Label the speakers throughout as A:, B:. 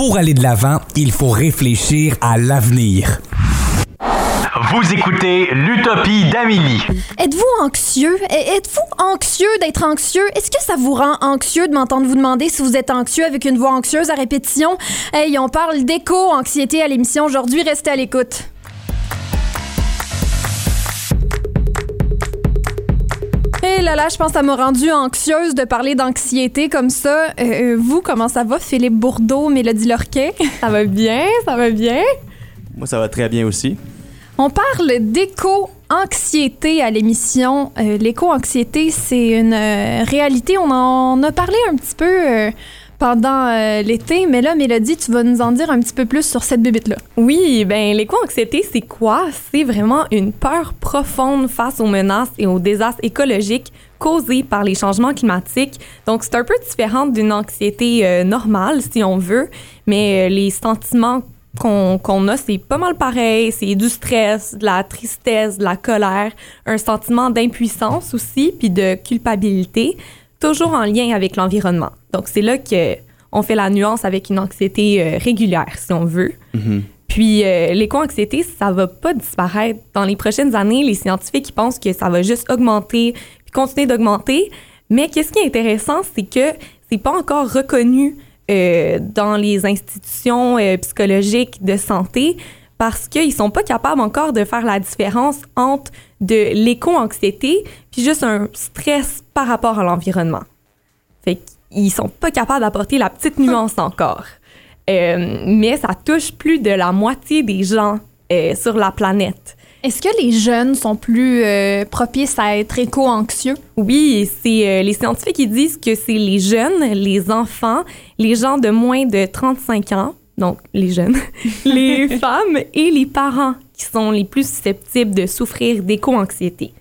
A: Pour aller de l'avant, il faut réfléchir à l'avenir.
B: Vous écoutez l'Utopie d'Amélie.
C: Êtes-vous anxieux? Êtes-vous anxieux d'être anxieux? Est-ce que ça vous rend anxieux de m'entendre vous demander si vous êtes anxieux avec une voix anxieuse à répétition? Hey, on parle d'éco-anxiété à l'émission aujourd'hui. Restez à l'écoute. Et là là, je pense que ça m'a rendue anxieuse de parler d'anxiété comme ça. Euh, euh, vous, comment ça va, Philippe Bourdeau, Mélodie Lorquet?
D: Ça va bien, ça va bien.
E: Moi, ça va très bien aussi.
C: On parle d'éco-anxiété à l'émission. Euh, L'éco-anxiété, c'est une euh, réalité. On en a parlé un petit peu euh, pendant euh, l'été, mais là, Mélodie, tu vas nous en dire un petit peu plus sur cette bébite-là.
D: Oui, ben l'éco-anxiété, c'est quoi? C'est vraiment une peur profonde face aux menaces et aux désastres écologiques causés par les changements climatiques. Donc, c'est un peu différent d'une anxiété euh, normale, si on veut, mais euh, les sentiments qu'on qu'on a, c'est pas mal pareil. C'est du stress, de la tristesse, de la colère, un sentiment d'impuissance aussi, puis de culpabilité, toujours en lien avec l'environnement. Donc, c'est là que on fait la nuance avec une anxiété euh, régulière, si on veut. Puis euh, l'éco-anxiété, ça va pas disparaître. Dans les prochaines années, les scientifiques ils pensent que ça va juste augmenter puis continuer d'augmenter. Mais qu'est-ce qui est intéressant, c'est que c'est pas encore reconnu euh, dans les institutions euh, psychologiques de santé parce qu'ils sont pas capables encore de faire la différence entre de l'éco-anxiété puis juste un stress par rapport à l'environnement. Fait qu'ils sont pas capables d'apporter la petite nuance encore. Euh, mais ça touche plus de la moitié des gens euh, sur la planète.
C: Est-ce que les jeunes sont plus euh, propices à être éco-anxieux?
D: Oui, c'est les scientifiques qui disent que c'est les jeunes, les enfants, les gens de moins de 35 ans, donc les jeunes, les femmes et les parents qui sont les plus susceptibles de souffrir d'éco-anxiété.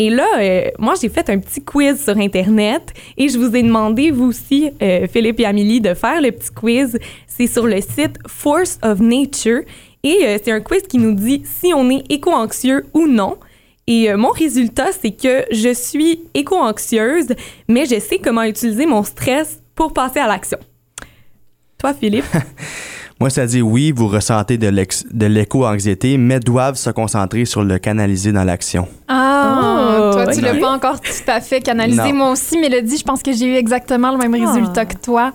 D: Et là, euh, moi, j'ai fait un petit quiz sur Internet et je vous ai demandé, vous aussi, euh, Philippe et Amélie, de faire le petit quiz. C'est sur le site Force of Nature et euh, c'est un quiz qui nous dit si on est éco-anxieux ou non. Et mon résultat, c'est que je suis éco-anxieuse, mais je sais comment utiliser mon stress pour passer à l'action. Toi, Philippe?
E: Moi, ça dit oui, vous ressentez de l'éco-anxiété, mais doivent se concentrer sur le canaliser dans l'action.
C: Ah,
D: Oh,
C: toi, tu
D: ok.
C: l'as pas encore tout à fait canalisé.
E: Non.
C: Moi aussi, Mélodie, je pense que j'ai eu exactement le même
D: Ah.
C: résultat que toi.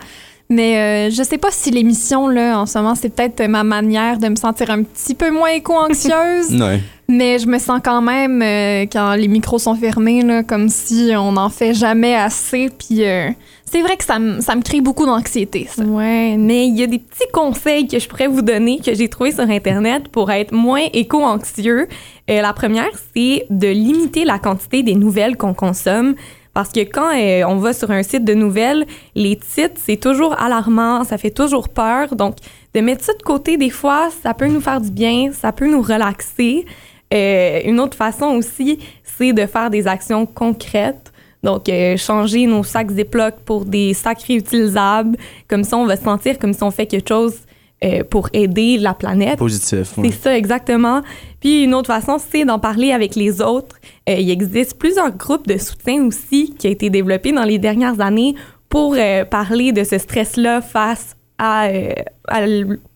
C: Mais euh, je sais pas si l'émission, là, en ce moment, c'est peut-être ma manière de me sentir un petit peu moins éco-anxieuse.
E: Ouais.
C: Mais je me sens quand même, euh, quand les micros sont fermés, là, comme si on n'en fait jamais assez. Puis euh, c'est vrai que ça, ça me crée beaucoup d'anxiété, ça.
D: Ouais, mais il y a des petits conseils que je pourrais vous donner que j'ai trouvés sur Internet pour être moins éco-anxieux. Euh, la première, c'est de limiter la quantité des nouvelles qu'on consomme. Parce que quand on va sur un site de nouvelles, les titres, c'est toujours alarmant, ça fait toujours peur. Donc, de mettre ça de côté, des fois, ça peut nous faire du bien, ça peut nous relaxer. Euh, une autre façon aussi, c'est de faire des actions concrètes. Donc, euh, changer nos sacs Ziploc pour des sacs réutilisables. Comme ça, on va se sentir comme si on fait quelque chose euh, pour aider la planète.
E: Positif.
D: C'est
E: ouais.
D: ça, exactement. Puis une autre façon, c'est d'en parler avec les autres. Euh, il existe plusieurs groupes de soutien aussi qui ont été développés dans les dernières années pour parler de ce stress-là face à,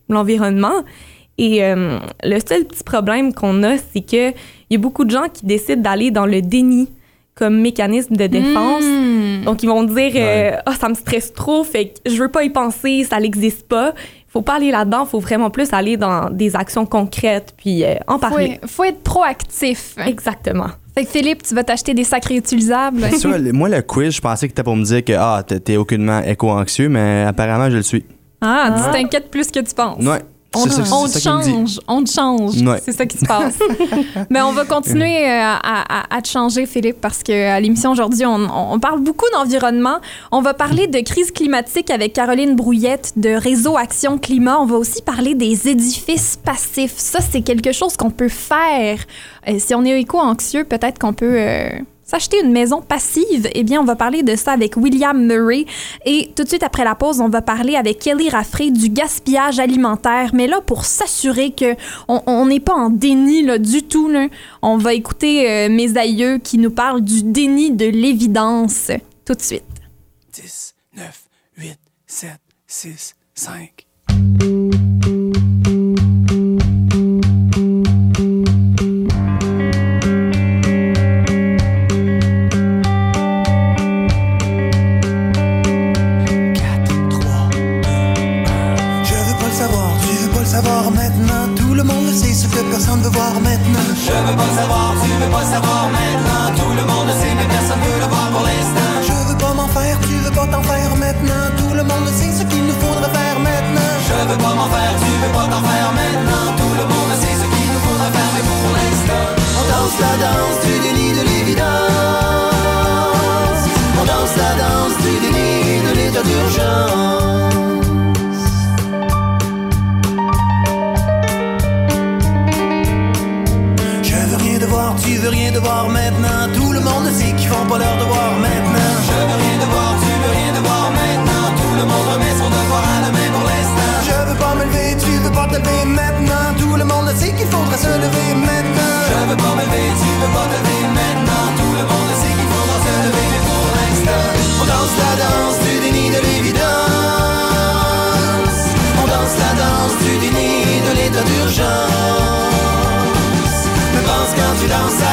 D: l'environnement. Et euh, le seul petit problème qu'on a, c'est qu'il y a beaucoup de gens qui décident d'aller dans le déni comme mécanisme de défense.
C: Mmh.
D: Donc, ils vont dire euh, Ah, ça me stresse trop, fait que je veux pas y penser, ça n'existe pas. Faut pas aller là-dedans, faut vraiment plus aller dans des actions concrètes puis euh, en
C: Faut,
D: parler.
C: faut être proactif.
D: Exactement.
C: Fait que Philippe, tu vas t'acheter des sacs réutilisables.
E: Tu moi, le quiz, je pensais que c'était pour me dire que ah, t'es- aucunement éco-anxieux, mais apparemment, je le suis.
C: Ah, tu
D: Ah.
C: t'inquiètes plus que tu penses.
E: Ouais.
C: On,
E: ça-
C: on change, on te change.
E: Ouais.
C: C'est ça qui se passe. Mais on va continuer euh, à, à- à te changer, Philippe, parce qu'à l'émission aujourd'hui, on, on parle beaucoup d'environnement. On va parler de crise climatique avec Caroline Brouillette de Réseau Action Climat. On va aussi parler des édifices passifs. Ça, c'est quelque chose qu'on peut faire. Euh, si on est éco-anxieux, peut-être qu'on peut... euh, S'acheter une maison passive, eh bien, on va parler de ça avec William Murray. Et tout de suite après la pause, on va parler avec Kelly Raffray du gaspillage alimentaire. Mais là, pour s'assurer que on on n'est pas en déni là, du tout, on va écouter euh, mes aïeux qui nous parlent du déni de l'évidence. Tout de suite.
F: 10, 9, 8, 7, 6, 5.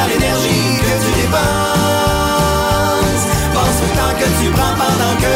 F: l'énergie que tu dépenses. Pense au temps que tu prends pendant que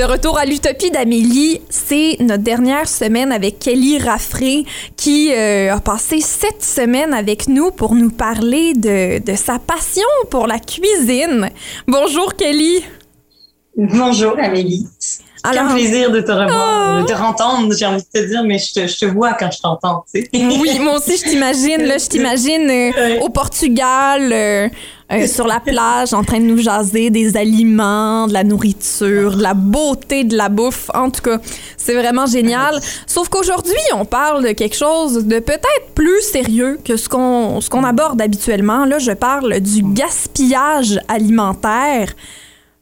F: De
C: retour à l'utopie d'Amélie, c'est notre dernière semaine avec Kelly Raffré qui euh, a passé sept semaines avec nous pour nous parler de sa passion pour la cuisine. Bonjour Kelly.
G: Bonjour Amélie.
C: Alors,
G: Quel plaisir de te revoir,
C: oh.
G: de te rentendre, j'ai envie de te dire, mais je te, vois quand je t'entends. Tu sais.
C: Oui, moi aussi, je t'imagine, là, je t'imagine euh, au Portugal, euh, euh, sur la plage, en train de nous jaser des aliments, de la nourriture, de la beauté de la bouffe. En tout cas, c'est vraiment génial. Sauf qu'aujourd'hui, on parle de quelque chose de peut-être plus sérieux que ce qu'on, ce qu'on aborde habituellement. Là, je parle du gaspillage alimentaire.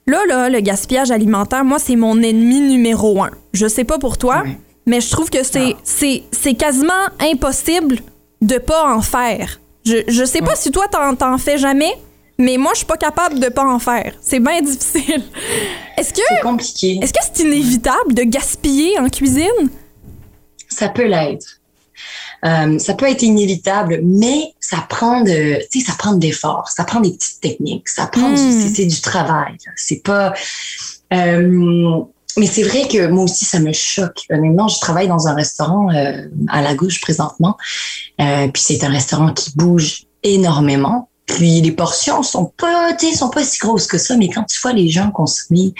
C: Là, là, le gaspillage alimentaire, moi, c'est mon ennemi numéro un. Je sais pas pour toi, mais je trouve que ah. c'est, c'est, quasiment impossible de pas en faire. Je, je sais pas si toi, t'en, t'en fais jamais, mais moi, je suis pas capable de pas en faire. C'est bien difficile. Est-ce que,
G: c'est compliqué.
C: Est-ce que c'est inévitable de gaspiller en cuisine?
G: Ça peut l'être. Euh, ça peut être inévitable, mais ça prend de, tu sais, ça prend de l'effort, ça prend des petites techniques, ça prend, du-
C: Mm.
G: c'est- du travail. C'est pas, euh, mais c'est vrai que moi aussi ça me choque. Honnêtement, je travaille dans un restaurant euh, à la gauche présentement, euh, puis c'est un restaurant qui bouge énormément. Puis les portions sont pas, tu sais, sont pas si grosses que ça, mais quand tu vois les gens consommer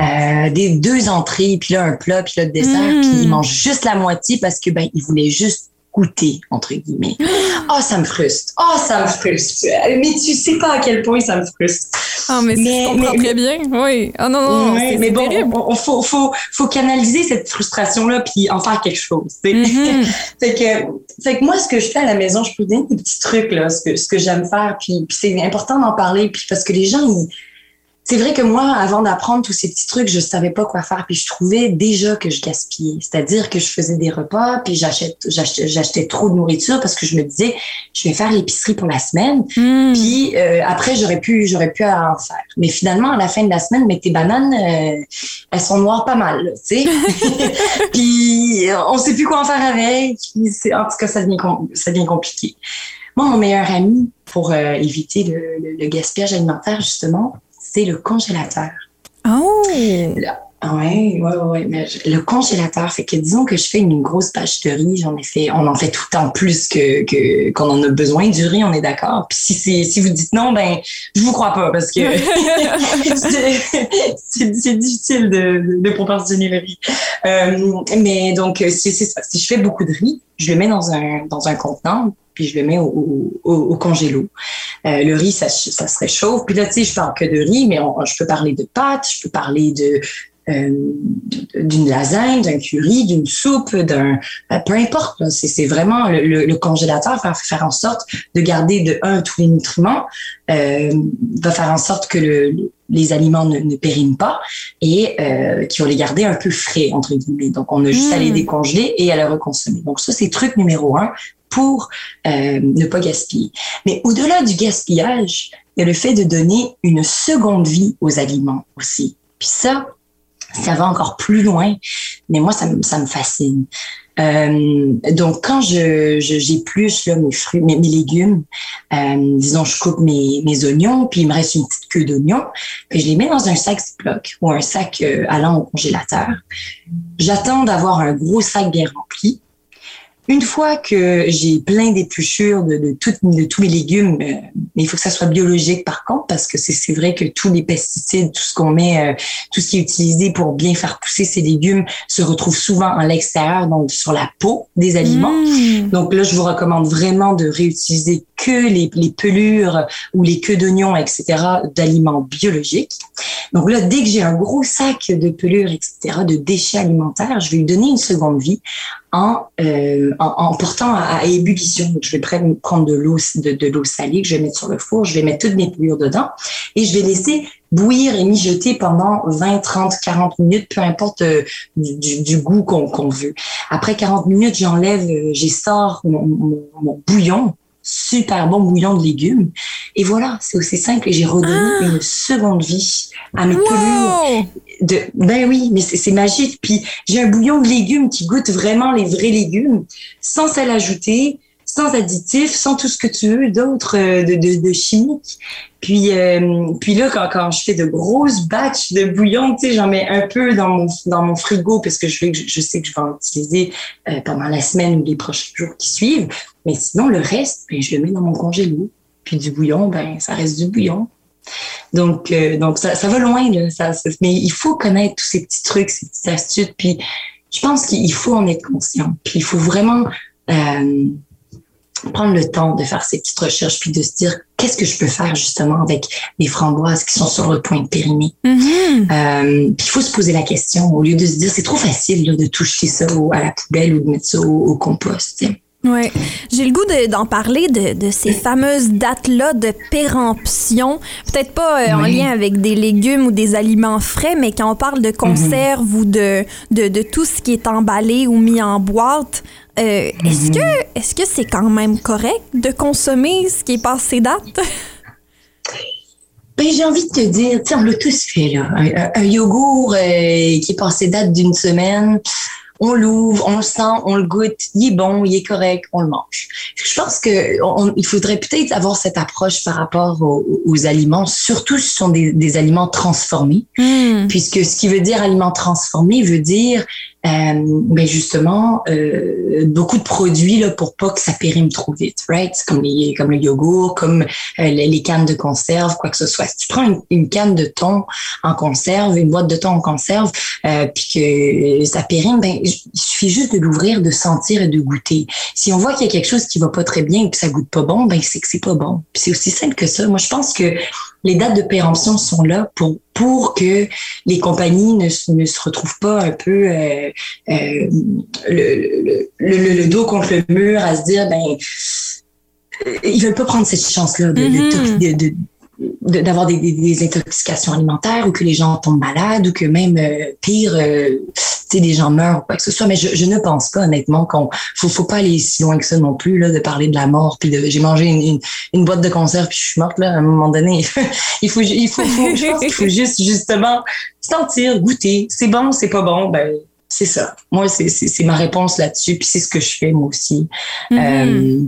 G: euh, des deux entrées, puis là un plat, puis là le dessert,
C: Mm.
G: puis ils mangent juste la moitié parce que ben ils voulaient juste goûter entre guillemets. Oh, ça me frustre. Oh, ça me frustre. Mais tu sais pas à quel point ça me frustre.
C: Ah, mais,
G: Mais-
C: je comprends
G: mais-
C: très bien. Oui. Ah non, non,
G: Ouais,
C: c'est,
G: mais bon,
C: terrible.
G: on, on- faut, faut, faut canaliser cette frustration-là puis en faire quelque chose.
C: Mhm.
G: Fait que, fait que moi, ce que je fais à la maison, je peux donner des petits trucs, là, ce que, ce que j'aime faire. Puis, puis c'est important d'en parler, puis parce que les gens, ils- c'est vrai que moi, avant d'apprendre tous ces petits trucs, je savais pas quoi faire. Puis je trouvais déjà que je gaspillais. C'est-à-dire que je faisais des repas, puis j'achète, j'achetais, trop de nourriture parce que je me disais, je vais faire l'épicerie pour la semaine.
C: Mm.
G: Puis euh, après, j'aurais pu, j'aurais pu en faire. Mais finalement, à la fin de la semaine, mais tes bananes, euh, elles sont noires pas mal, tu sais. puis euh, on sait plus quoi en faire avec. Puis c'est- en tout cas, ça devient, ça devient compliqué. Moi, mon meilleur ami pour euh, éviter le, le- le gaspillage alimentaire, justement, c'est le congélateur.
C: Oh!
G: Ouais, ouais, ouais, mais je- le congélateur, fait que disons que je fais une grosse pâche de riz, j'en ai fait, on en fait tout le temps plus que que- qu'on en a besoin du riz, on est d'accord. Puis si vous dites non, ben je vous crois pas parce que c'est- c'est c'est difficile de, de, de proportionner le riz. Euh, mais donc euh, si c'est ça, si je fais beaucoup de riz, je le mets dans un dans un contenant puis je le mets au, au, au congélo. Euh, le riz, ça, ça se réchauffe. Puis là, tu sais, je parle que de riz, mais on- je peux parler de pâtes, je peux parler de d'une lasagne, d'un curry, d'une soupe, d'un euh, peu importe. C'est vraiment le, le- le congélateur va faire en sorte de garder de un tous les nutriments, euh, va faire en sorte que le, le- les aliments ne, ne périment pas et euh, qui va les garder un peu frais entre guillemets. Donc on a juste à les
C: Mm.
G: décongeler et à les reconsommer. Donc ça c'est truc numéro un pour euh, ne pas gaspiller. Mais au-delà du gaspillage, il y a le fait de donner une seconde vie aux aliments aussi. Puis ça, ça va encore plus loin, mais moi, ça, me- ça me fascine. Euh, donc, quand je, j'épluche mes fruits, mes, mes légumes, euh, disons, je coupe mes, mes oignons, puis il me reste une petite queue d'oignons, puis je les mets dans un sac Ziploc ou un sac euh, allant au congélateur. J'attends d'avoir un gros sac bien rempli. Une fois que j'ai plein d'épluchures de, de, toutes- de tous mes légumes, euh, mais il faut que ça soit biologique par contre, parce que c'est c'est vrai que tous les pesticides, tout ce qu'on met, euh, tout ce qui est utilisé pour bien faire pousser ces légumes se retrouve souvent à l'extérieur, donc sur la peau des aliments.
C: Mm.
G: Donc là, je vous recommande vraiment de réutiliser que les, les pelures ou les queues d'oignons, etc., d'aliments biologiques. Donc là, dès que j'ai un gros sac de pelures, etc., de déchets alimentaires, je vais lui donner une seconde vie en, euh, en, en portant à, ébullition. Donc, je vais prendre, de l'eau de, de l'eau salée que je vais mettre sur le four, je vais mettre toutes mes pelures dedans et je vais laisser bouillir et mijoter pendant 20, 30, 40 minutes, peu importe euh, du, du- goût qu'on qu'on veut. Après 40 minutes, j'enlève, euh, j'essore mon, mon, mon bouillon, super bon bouillon de légumes. Et voilà, c'est aussi simple. Et j'ai redonné
C: Ah!
G: une seconde vie à mes pelures.
C: Wow!
G: De, ben oui, mais c'est c'est magique. Puis j'ai un bouillon de légumes qui goûte vraiment les vrais légumes, sans sel ajouté, sans additifs, sans tout ce que tu veux d'autre euh, de, de, de. Puis, euh, puis là, quand, quand je fais de grosses batches de bouillon, tu sais, j'en mets un peu dans mon, dans mon frigo parce que je, je, sais que je vais en utiliser euh, pendant la semaine ou les prochains jours qui suivent. Mais sinon, le reste, ben, je le mets dans mon congélo. Puis du bouillon, ben, ça reste du bouillon. Donc, donc ça, va loin, là. Mais il faut connaître tous ces petits trucs, ces petites astuces. Puis je pense qu'il faut en être conscient. Puis il faut vraiment prendre le temps de faire ces petites recherches, puis de se dire qu'est-ce que je peux faire justement avec les framboises qui sont sur le point de périmer?
C: Mhm.
G: Euh, puis il faut se poser la question au lieu de se dire c'est trop facile là, de tout jeter ça au- à la poubelle ou de mettre ça au, au compost.
C: Ouais. J'ai le goût de- d'en parler de, de ces fameuses dates-là de péremption. Peut-être pas euh, en
G: Oui.
C: lien avec des légumes ou des aliments frais, mais quand on parle de conserve ou de, de, de tout ce qui est emballé ou mis en boîte, euh, est-ce que est-ce que c'est quand même correct de consommer ce qui est passé date?
G: Ben, j'ai envie de te dire, on l'a tous fait, là. Un, yogourt euh, qui est passé date d'une semaine, on l'ouvre, on le sent, on le goûte, il est bon, il est correct, on le mange. Je pense que on- il faudrait peut-être avoir cette approche par rapport aux, aux aliments, surtout si ce sont des, des aliments transformés,
C: Hmm.
G: puisque ce qui veut dire aliments transformés veut dire euh, ben justement euh, beaucoup de produits là pour pas que ça périme trop vite, right? Comme les comme le yogourt, comme euh, les, cannes de conserve, quoi que ce soit. Si tu prends une, une canne de thon en conserve, une boîte de thon en conserve, puis que ça périme, ben il suffit juste de l'ouvrir, de sentir et de goûter. Si on voit qu'il y a quelque chose qui va pas très bien et que ça goûte pas bon, ben c'est que c'est pas bon. Puis c'est aussi simple que ça. Moi, je pense que les dates de péremption sont là pour pour que les compagnies ne, se- ne se retrouvent pas un peu euh, euh, le, le, le, le dos contre le mur à se dire ben euh, ils veulent pas prendre cette chance là de, de-
C: Mhm.
G: de- de- de- d'avoir des, des, des intoxications alimentaires ou que les gens tombent malades ou que même euh, pire euh, tu sais des gens meurent ou quoi que ce soit. Mais je, je ne pense pas honnêtement qu'on faut faut pas aller si loin que ça non plus là de parler de la mort puis j'ai mangé une, une, une boîte de conserve puis je suis morte là. À un moment donné il faut il faut, faut- je pense qu'il faut juste justement sentir goûter. C'est bon c'est pas bon ben c'est ça. Moi c'est ma réponse là-dessus puis c'est ce que je fais moi aussi.
C: Mhm.
G: euh,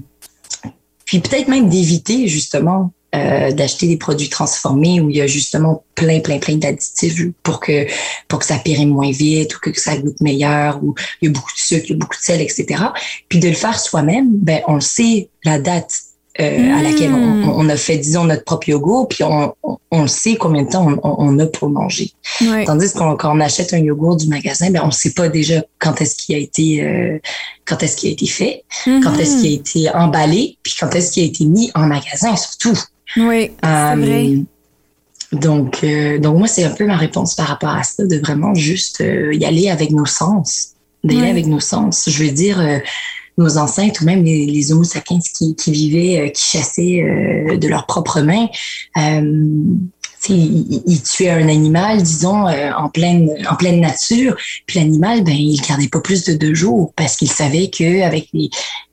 G: puis peut-être même d'éviter justement euh, d'acheter des produits transformés où il y a justement plein, plein, plein d'additifs pour que pour que ça périme moins vite ou que, ça goûte meilleur ou il y a beaucoup de sucre, il y a beaucoup de sel, etc. Puis de le faire soi-même, ben on le sait la date euh, à laquelle on,
C: Mm.
G: on a fait, disons, notre propre yogourt, puis on, on, sait combien de temps on, a pour manger. Tandis qu'on quand on achète un yogourt du magasin, ben on ne sait pas déjà quand est-ce qu'il a été euh, quand est-ce qu'il a été fait, quand est-ce qu'il a été emballé, puis quand est-ce qu'il a été mis en magasin surtout.
C: Oui, c'est
G: Euh,
C: vrai.
G: Donc, euh, donc moi, c'est un peu ma réponse par rapport à ça, de vraiment juste euh, y aller avec nos sens, d'y aller
C: Ouais.
G: avec nos sens. Je veux dire, euh, nos ancêtres ou même les, les Homo sapiens qui, qui vivaient, qui chassaient de leurs propres mains, tu sais, ils, ils tuaient un animal, disons, euh, en pleine en pleine nature, puis l'animal, ben, il le gardait pas plus de deux jours parce qu'il savait que avec les,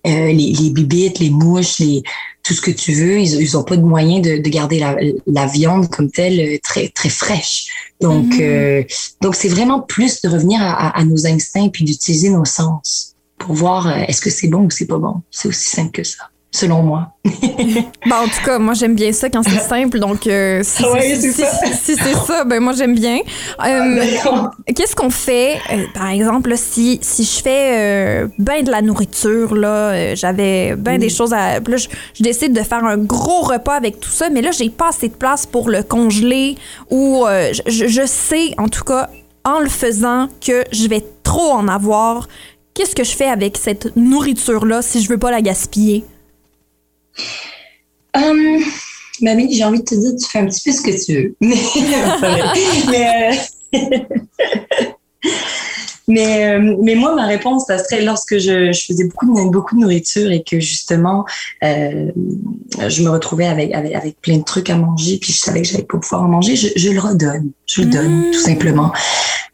G: euh, les les bibites, les mouches, les tout ce que tu veux, ils, ils ont pas de moyen de, de garder la, la viande comme telle euh, très très fraîche. Donc
C: Mhm.
G: euh, donc c'est vraiment plus de revenir à, à- à nos instincts puis d'utiliser nos sens pour voir euh, est-ce que c'est bon ou c'est pas bon. C'est aussi simple que ça, selon moi.
C: Ben, en tout cas, moi, j'aime bien ça quand c'est simple. Donc, euh, si,
G: Ouais,
C: si-
G: c'est
C: si-
G: ça.
C: si c'est ça, ben moi, j'aime bien. Euh, Qu'est-ce qu'on fait, euh, par exemple, là, si, si je fais euh, ben de la nourriture, là, j'avais ben des choses à... Là, je, je décide de faire un gros repas avec tout ça, mais là, j'ai pas assez de place pour le congeler ou je, je- je sais, en tout cas, en le faisant, que je vais trop en avoir. Qu'est-ce que je fais avec cette nourriture-là si je veux pas la gaspiller?
G: Hum, Mamie, j'ai envie de te dire, tu fais un petit peu ce que tu veux. Mais, mais, euh, mais, euh, mais moi, ma réponse, ça serait lorsque je, je faisais beaucoup de, beaucoup de nourriture et que justement, euh, je me retrouvais avec, avec, avec plein de trucs à manger, puis je savais que j'allais pas pouvoir en manger, je, je le redonne. Je le donne,
C: Mm.
G: tout simplement.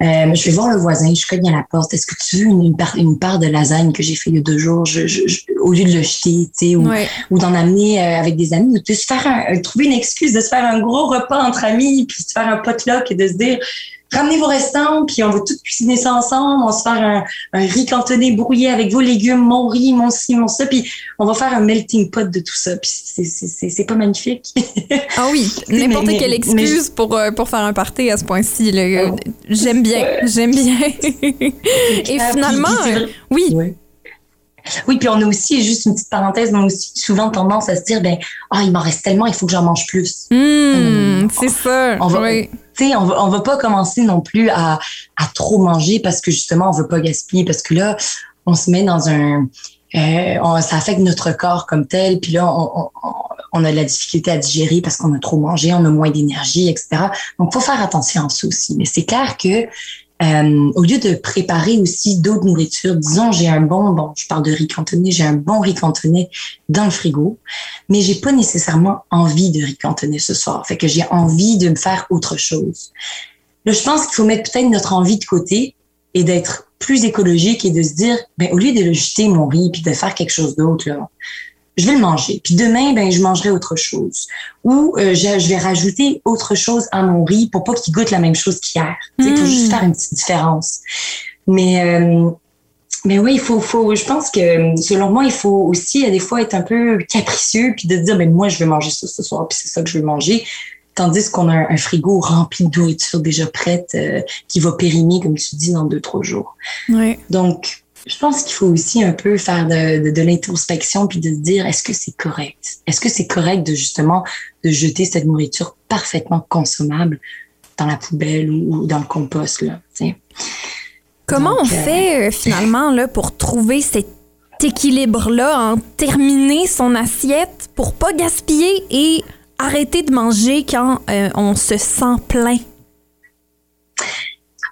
G: Euh, je vais voir le voisin, je cogne à la porte. Est-ce que tu veux une, une part, une part de lasagne que j'ai fait il y a deux jours? Je, je, je- au lieu de le jeter, tu sais, ou,
C: Ouais.
G: ou d'en amener euh, avec des amis, ou de se faire un, euh, trouver une excuse de se faire un gros repas entre amis, puis de se faire un potluck et de se dire ramenez vos restants, puis on va tout cuisiner ça ensemble, on va se faire un, un riz cantonné brouillé avec vos légumes, mon riz, mon ci, mon ça, puis on va faire un melting pot de tout ça, puis c'est- pas magnifique.
C: Ah oui, n'importe quelle
G: mais-
C: excuse pour, euh, pour faire un party à ce point-ci.
G: Oh.
C: J'aime bien, j'aime bien. Et finalement, euh, oui.
G: Oui, puis on a aussi, juste une petite parenthèse, on a aussi souvent tendance à se dire, ben, ah, il m'en reste tellement, il faut que j'en mange plus.
C: Hmm, c'est ça.
G: On va-
C: oui.
G: On va, va pas commencer non plus à, trop manger parce que justement, on veut pas gaspiller parce que là, on se met dans un, euh, ça affecte notre corps comme tel, puis là, on a de la difficulté à digérer parce qu'on a trop mangé, on a moins d'énergie, etc. Donc, faut faire attention à ça aussi. Mais c'est clair que euh, au lieu de préparer aussi d'autres nourritures, disons, j'ai un bon, bon, je parle de riz cantonné, j'ai un bon riz cantonné dans le frigo, mais j'ai pas nécessairement envie de riz cantonné ce soir. Fait que j'ai envie de me faire autre chose. Là, je pense qu'il faut mettre peut-être notre envie de côté et d'être plus écologique et de se dire, ben, au lieu de le jeter mon riz puis de faire quelque chose d'autre, là, je vais le manger. Puis demain, ben, je mangerai autre chose. Ou euh, je, je vais rajouter autre chose à mon riz pour pas qu'il goûte la même chose qu'hier. Tu sais, Pour
C: Mm.
G: juste faire une petite différence. Mais, euh, mais oui, il faut, faut, je pense que selon moi, il faut aussi à des fois être un peu capricieux puis de dire, ben, moi, je vais manger ça ce soir puis c'est ça que je vais manger. Tandis qu'on a un, un frigo rempli de nourriture déjà prête euh, qui va périmer, comme tu dis, dans deux, trois jours.
C: Ouais.
G: Donc, je pense qu'il faut aussi un peu faire de, de, de l'introspection puis de se dire est-ce que c'est correct? Est-ce que c'est correct de justement de jeter cette nourriture parfaitement consommable dans la poubelle ou, ou dans le compost là?
C: Comment
G: Donc,
C: on
G: euh,
C: fait euh, finalement là, pour trouver cet équilibre-là, en terminer son assiette pour pas gaspiller et arrêter de manger quand euh, on se sent plein?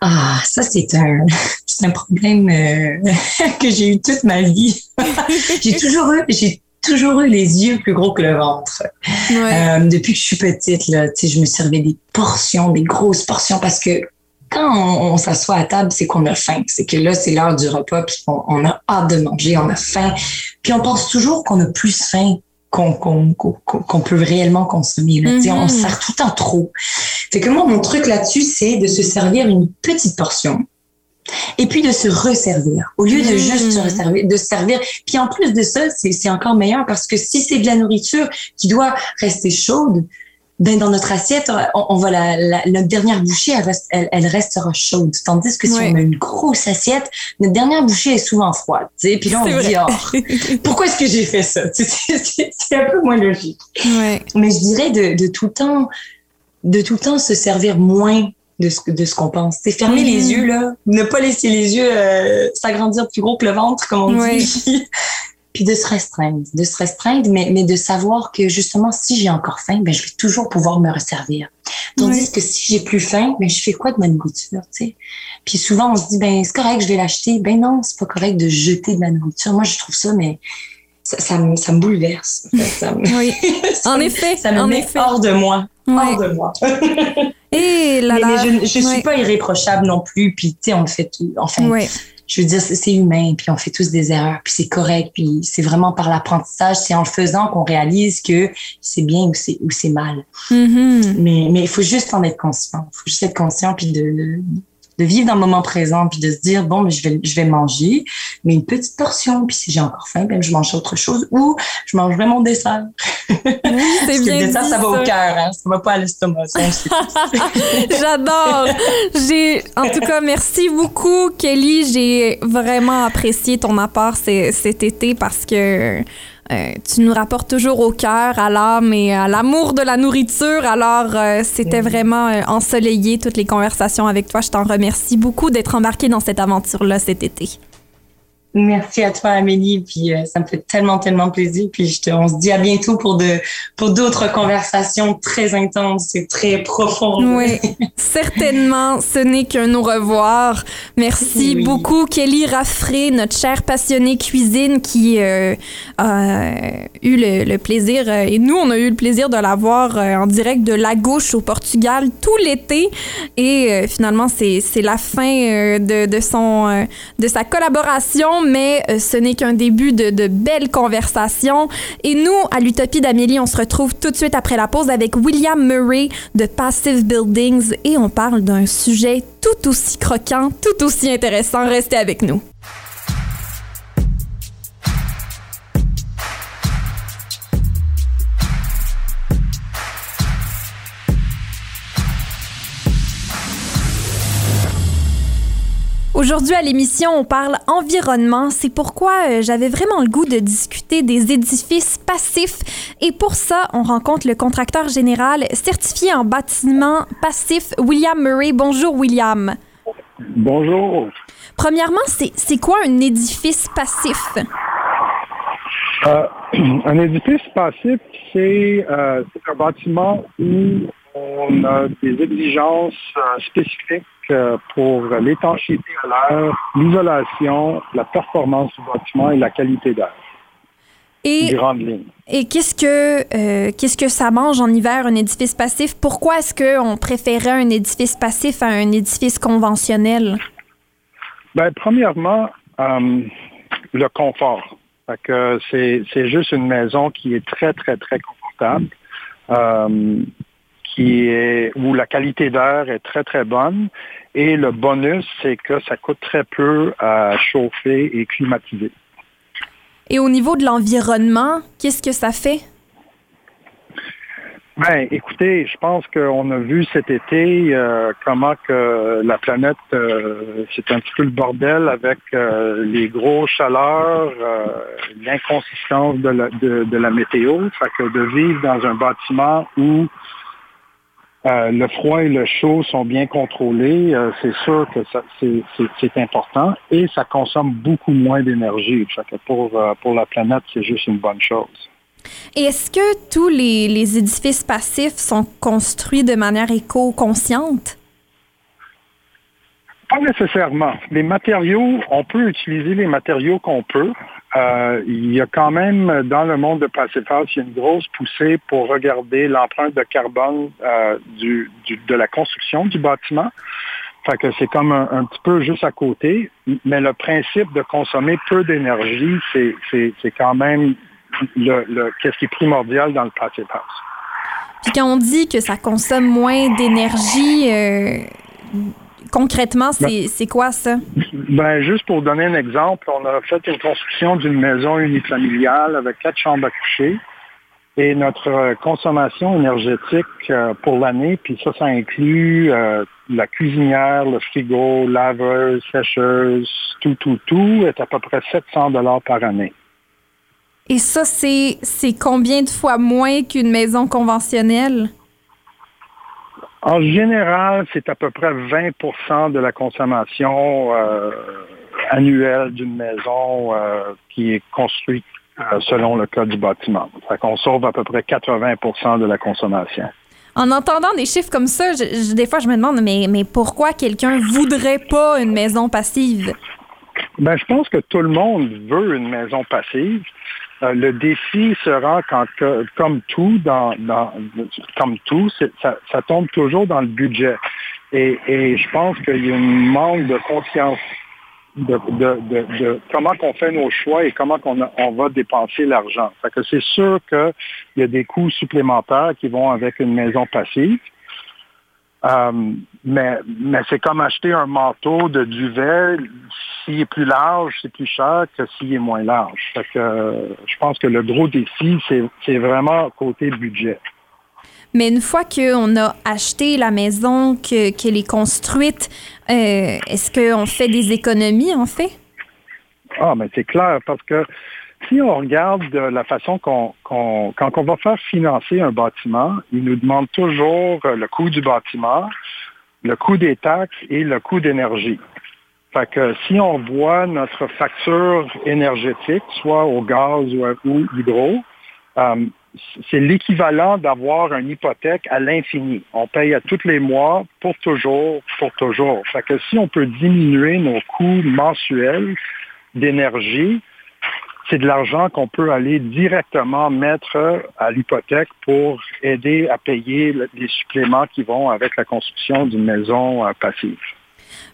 G: Ah, ça c'est un c'est un problème euh, que j'ai eu toute ma vie. j'ai toujours eu j'ai toujours eu les yeux plus gros que le ventre.
C: Ouais.
G: Euh, depuis que je suis petite, là, tu sais, je me servais des portions, des grosses portions, parce que quand on, on s'assoit à table, c'est qu'on a faim. C'est que là, c'est l'heure du repas, puis on, on a hâte de manger, on a faim. Puis on pense toujours qu'on a plus faim qu'on peut réellement consommer. Là. On
C: Mhm.
G: se sert tout temps trop. Fait que moi, mon truc là-dessus, c'est de se servir une petite portion. Et puis de se resservir. Au lieu de
C: Mhm.
G: juste se resservir, de se servir. Puis en plus de ça, c'est encore meilleur parce que si c'est de la nourriture qui doit rester chaude, ben dans notre assiette, on, on va la, la, notre dernière bouchée, elle, reste- elle, elle restera chaude. Tandis que si on a une grosse assiette, notre dernière bouchée est souvent froide. Tu sais, puis là on se dit, oh, pourquoi est-ce que j'ai fait ça? C'est un peu moins logique.
C: Ouais.
G: Mais je dirais de, de tout le temps, de tout le temps se servir moins de ce, de ce qu'on pense. C'est fermer
C: Mhm.
G: les yeux, là. Ne pas laisser les yeux euh, s'agrandir plus gros que le ventre, comme on
C: Ouais.
G: dit. Puis de se restreindre. De se restreindre, mais, mais de savoir que justement, si j'ai encore faim, ben, je vais toujours pouvoir me resservir. Tandis que si j'ai plus faim, ben, je fais quoi de ma nourriture, tu sais? Puis souvent, on se dit, ben, c'est correct, je vais l'acheter. Ben non, c'est pas correct de jeter de la nourriture. Moi, je trouve ça, mais ça, ça, me, ça me bouleverse. Ça me-
C: Oui.
G: ça
C: En
G: me-
C: effet,
G: ça me
C: en
G: met
C: effet.
G: hors de moi. Hors de moi.
C: Et là,
G: mais,
C: là.
G: mais je, je suis pas irréprochable non plus. Puis, tu sais, on le fait tout. Enfin. Je veux dire, c'est humain. Puis, on fait tous des erreurs. Puis, c'est correct. Puis, c'est vraiment par l'apprentissage. C'est en le faisant qu'on réalise que c'est bien ou c'est ou c'est mal.
C: Mhm.
G: Mais mais il faut juste en être conscient. Il faut juste être conscient puis de, de, vivre dans le moment présent puis de se dire bon, mais je vais je vais manger, mais une petite portion. Puis si j'ai encore faim, ben je mange autre chose ou je mangerai mon dessert.
C: Oui,
G: Parce
C: c'est
G: que
C: bien
G: le dessert,
C: dit,
G: ça va au cœur, hein. Ça va pas à l'estomac.
C: J'adore. J'ai, en tout cas, merci beaucoup, Kelly. J'ai vraiment apprécié ton apport cet été parce que euh, tu nous rapportes toujours au cœur, à l'âme et à l'amour de la nourriture. Alors, euh, c'était vraiment euh, ensoleillé toutes les conversations avec toi. Je t'en remercie beaucoup d'être embarqué dans cette aventure-là cet été.
G: Merci à toi, Amélie. Puis euh, ça me fait tellement, tellement plaisir. Puis je te, on se dit à bientôt pour de pour d'autres conversations très intenses et très profondes.
C: Oui, certainement, ce n'est qu'un au revoir. Merci
G: Oui.
C: beaucoup, Kelly Raffray, notre chère passionnée cuisine qui euh, a eu le, le plaisir, euh, et nous, on a eu le plaisir de la voir en direct de La Gauche au Portugal tout l'été. Et euh, finalement, c'est la fin de, de, son, de sa collaboration, mais euh, ce n'est qu'un début de, de belles conversations. Et nous, à l'Utopie d'Amélie, on se retrouve tout de suite après la pause avec William Murray de Passive Buildings et on parle d'un sujet tout aussi croquant, tout aussi intéressant. Restez avec nous. Aujourd'hui à l'émission, on parle environnement. C'est pourquoi euh, j'avais vraiment le goût de discuter des édifices passifs. Et pour ça, on rencontre le contracteur général certifié en bâtiment passif, William Murray. Bonjour, William.
H: Bonjour.
C: Premièrement, c'est quoi un édifice passif?
H: Euh, un édifice passif, c'est euh, c'est un bâtiment où on a des exigences euh, spécifiques euh, pour l'étanchéité à l'air, l'isolation, la performance du bâtiment et la qualité d'air.
C: Et, et qu'est-ce que euh, qu'est-ce que ça mange en hiver, un édifice passif? Pourquoi est-ce qu'on préférait un édifice passif à un édifice conventionnel?
H: Ben, premièrement, euh, le confort. C'est, c'est juste une maison qui est très, très, très confortable, euh, qui est, où la qualité d'air est très, très bonne. Et le bonus, c'est que ça coûte très peu à chauffer et climatiser.
C: Et au niveau de l'environnement, qu'est-ce que ça fait?
H: Ben, écoutez, je pense qu'on a vu cet été euh, comment que la planète, euh, c'est un petit peu le bordel avec euh, les gros chaleurs, l'inconsistance de la, de, de la météo. Fait que de vivre dans un bâtiment où euh, le froid et le chaud sont bien contrôlés, euh, c'est sûr que c'est, important et ça consomme beaucoup moins d'énergie. Pour, euh, pour la planète, c'est juste une bonne chose.
C: Et est-ce que tous les, les édifices passifs sont construits de manière éco-consciente?
H: Pas nécessairement. Les matériaux, on peut utiliser les matériaux qu'on peut. Euh, il y a quand même, dans le monde de Passive House, il y a une grosse poussée pour regarder l'empreinte de carbone euh, de la construction du bâtiment. Fait que c'est comme un, petit peu juste à côté. Mais le principe de consommer peu d'énergie, c'est, quand même le, qu'est-ce qui est primordial dans le Passive House.
C: Puis quand on dit que ça consomme moins d'énergie, euh, concrètement, c'est c'est quoi ça?
H: Ben, juste pour donner un exemple, on a fait une construction d'une maison unifamiliale avec quatre chambres à coucher. Et notre euh, consommation énergétique euh, pour l'année, puis ça, ça inclut euh, la cuisinière, le frigo, laveuse, sécheuse, tout, tout, tout, est à peu près 700 dollars par année.
C: Et ça, c'est c'est combien de fois moins qu'une maison conventionnelle?
H: En général, c'est à peu près 20% de la consommation euh, annuelle d'une maison euh, qui est construite euh, selon le code du bâtiment. Fait qu'on sauve à peu près 80% de la consommation.
C: En entendant des chiffres comme ça, je- je- des fois, je me demande, mais, mais pourquoi quelqu'un voudrait pas une maison passive?
H: Ben, je pense que tout le monde veut une maison passive. Euh, le défi sera quand, comme tout, dans, dans- comme tout, ça, ça tombe toujours dans le budget. Et, et je pense qu'il y a une manque de conscience de, de, de, de comment qu'on fait nos choix et comment qu'on on va dépenser l'argent. Que c'est sûr qu'il y a des coûts supplémentaires qui vont avec une maison passive. Euh, mais mais c'est comme acheter un manteau de duvet. S'il est plus large, c'est plus cher que s'il est moins large. Fait que, euh, je pense que le gros défi, c'est vraiment côté budget.
C: Mais une fois qu'on a acheté la maison, que- qu'elle est construite, euh, est-ce qu'on fait des économies, en fait?
H: Ah, mais c'est clair, parce que si on regarde de la façon qu'on, qu'on- quand on va faire financer un bâtiment, il nous demande toujours euh, le coût du bâtiment, le coût des taxes et le coût d'énergie. Fait que si on voit notre facture énergétique, soit au gaz ou, hydro, euh, c'est l'équivalent d'avoir une hypothèque à l'infini. On paye à tous les mois pour toujours, pour toujours. Fait que si on peut diminuer nos coûts mensuels d'énergie, c'est de l'argent qu'on peut aller directement mettre à l'hypothèque pour aider à payer le- les suppléments qui vont avec la construction d'une maison euh, passive.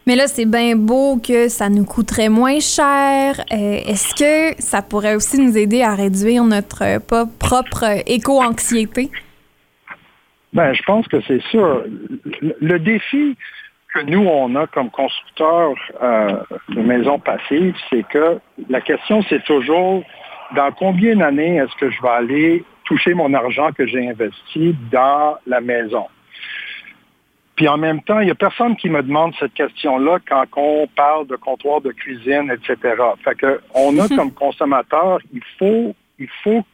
C: Mais là, c'est bien beau que ça nous coûterait moins cher. Euh, Est-ce que ça pourrait aussi nous aider à réduire notre euh, propre éco-anxiété?
H: Ben, je pense que c'est sûr. Le défi que nous, on a comme constructeurs euh, de maisons passives, c'est que la question, c'est toujours dans combien d'années est-ce que je vais aller toucher mon argent que j'ai investi dans la maison? Puis en même temps, il n'y a personne qui me demande cette question-là quand on parle de comptoir de cuisine, etc. Fait que on a comme consommateur, il faut, il faut